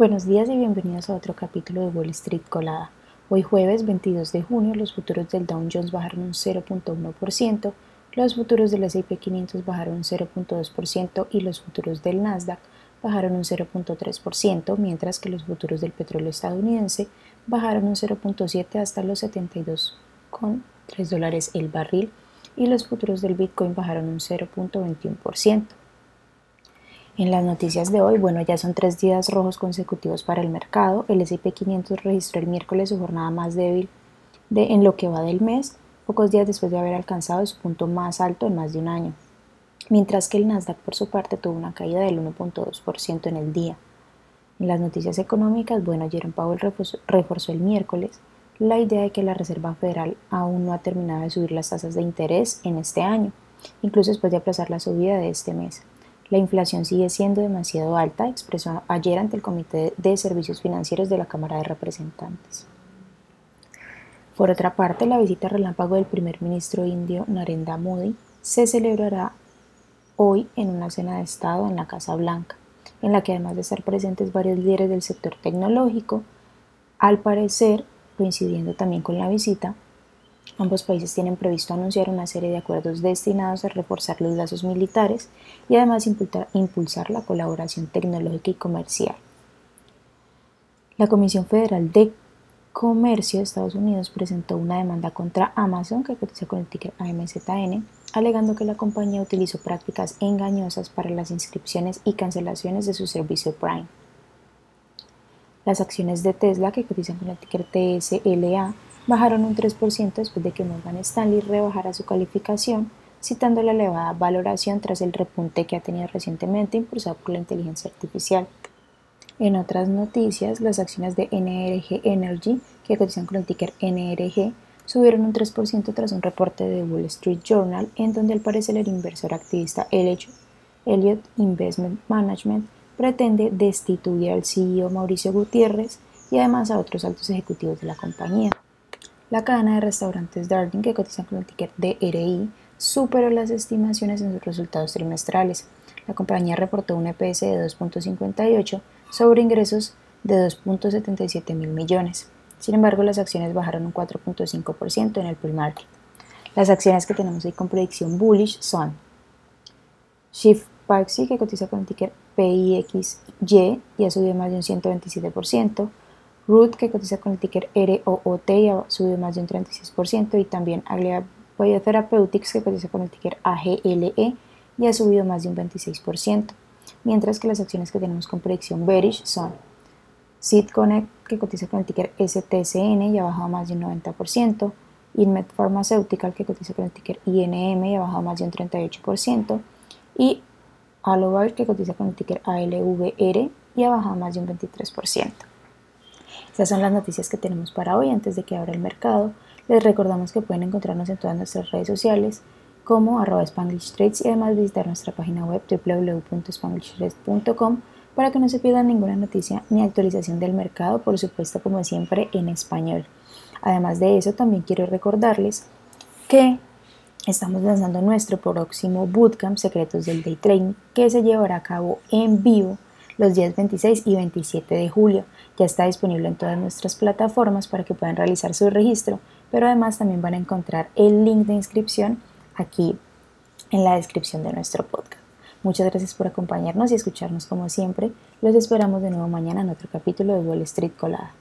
Buenos días y bienvenidos a otro capítulo de Wall Street Colada. Hoy jueves 22 de junio los futuros del Dow Jones bajaron un 0.1%, los futuros del S&P 500 bajaron un 0.2% y los futuros del Nasdaq bajaron un 0.3%, mientras que los futuros del petróleo estadounidense bajaron un 0.7 hasta los 72,3 dólares el barril y los futuros del Bitcoin bajaron un 0.21%. En las noticias de hoy, bueno, ya son tres días rojos consecutivos para el mercado. El S&P 500 registró el miércoles su jornada más débil en lo que va del mes, pocos días después de haber alcanzado su punto más alto en más de un año. Mientras que el Nasdaq, por su parte, tuvo una caída del 1.2% en el día. En las noticias económicas, bueno, Jerome Powell reforzó el miércoles la idea de que la Reserva Federal aún no ha terminado de subir las tasas de interés en este año, incluso después de aplazar la subida de este mes. La inflación sigue siendo demasiado alta, expresó ayer ante el Comité de Servicios Financieros de la Cámara de Representantes. Por otra parte, la visita relámpago del primer ministro indio Narendra Modi se celebrará hoy en una cena de Estado en la Casa Blanca, en la que además de estar presentes varios líderes del sector tecnológico, al parecer, coincidiendo también con la visita, Ambos países tienen previsto anunciar una serie de acuerdos destinados a reforzar los lazos militares y además impulsar la colaboración tecnológica y comercial. La Comisión Federal de Comercio de Estados Unidos presentó una demanda contra Amazon, que cotiza con el ticker AMZN, alegando que la compañía utilizó prácticas engañosas para las inscripciones y cancelaciones de su servicio Prime. Las acciones de Tesla, que cotizan con el ticker TSLA, bajaron un 3% después de que Morgan Stanley rebajara su calificación, citando la elevada valoración tras el repunte que ha tenido recientemente impulsado por la inteligencia artificial. En otras noticias, las acciones de NRG Energy, que cotizan con el ticker NRG, subieron un 3% tras un reporte de Wall Street Journal en donde al parecer el inversor activista Elliott Investment Management pretende destituir al CEO Mauricio Gutiérrez y además a otros altos ejecutivos de la compañía. La cadena de restaurantes Darling, que cotiza con el ticket DRI, superó las estimaciones en sus resultados trimestrales. La compañía reportó un EPS de 2.58 sobre ingresos de 2.77 mil millones. Sin embargo, las acciones bajaron un 4.5% en el pre-market. Las acciones que tenemos ahí con predicción bullish son Shift Paxi, que cotiza con el ticker PIXY y ha subido más de un 127%, Root, que cotiza con el ticker ROOT y ha subido más de un 36%, y también Aglia Biotherapeutics, que cotiza con el ticker AGLE y ha subido más de un 26%, mientras que las acciones que tenemos con predicción bearish son Seed Connect, que cotiza con el ticker STCN y ha bajado más de un 90%, Inmet Pharmaceutical, que cotiza con el ticker INM y ha bajado más de un 38%, y Alovir, que cotiza con el ticker ALVR y ha bajado más de un 23%. Estas son las noticias que tenemos para hoy antes de que abra el mercado. Les recordamos que pueden encontrarnos en todas nuestras redes sociales como arroba Spanglish y además visitar nuestra página web www.spanglishtrades.com para que no se pierdan ninguna noticia ni actualización del mercado, por supuesto como siempre en español. Además de eso, también quiero recordarles que estamos lanzando nuestro próximo Bootcamp Secretos del Day Trading que se llevará a cabo en vivo los días 26 y 27 de julio. Ya está disponible en todas nuestras plataformas para que puedan realizar su registro, pero además también van a encontrar el link de inscripción aquí en la descripción de nuestro podcast. Muchas gracias por acompañarnos y escucharnos como siempre. Los esperamos de nuevo mañana en otro capítulo de Wall Street Colada.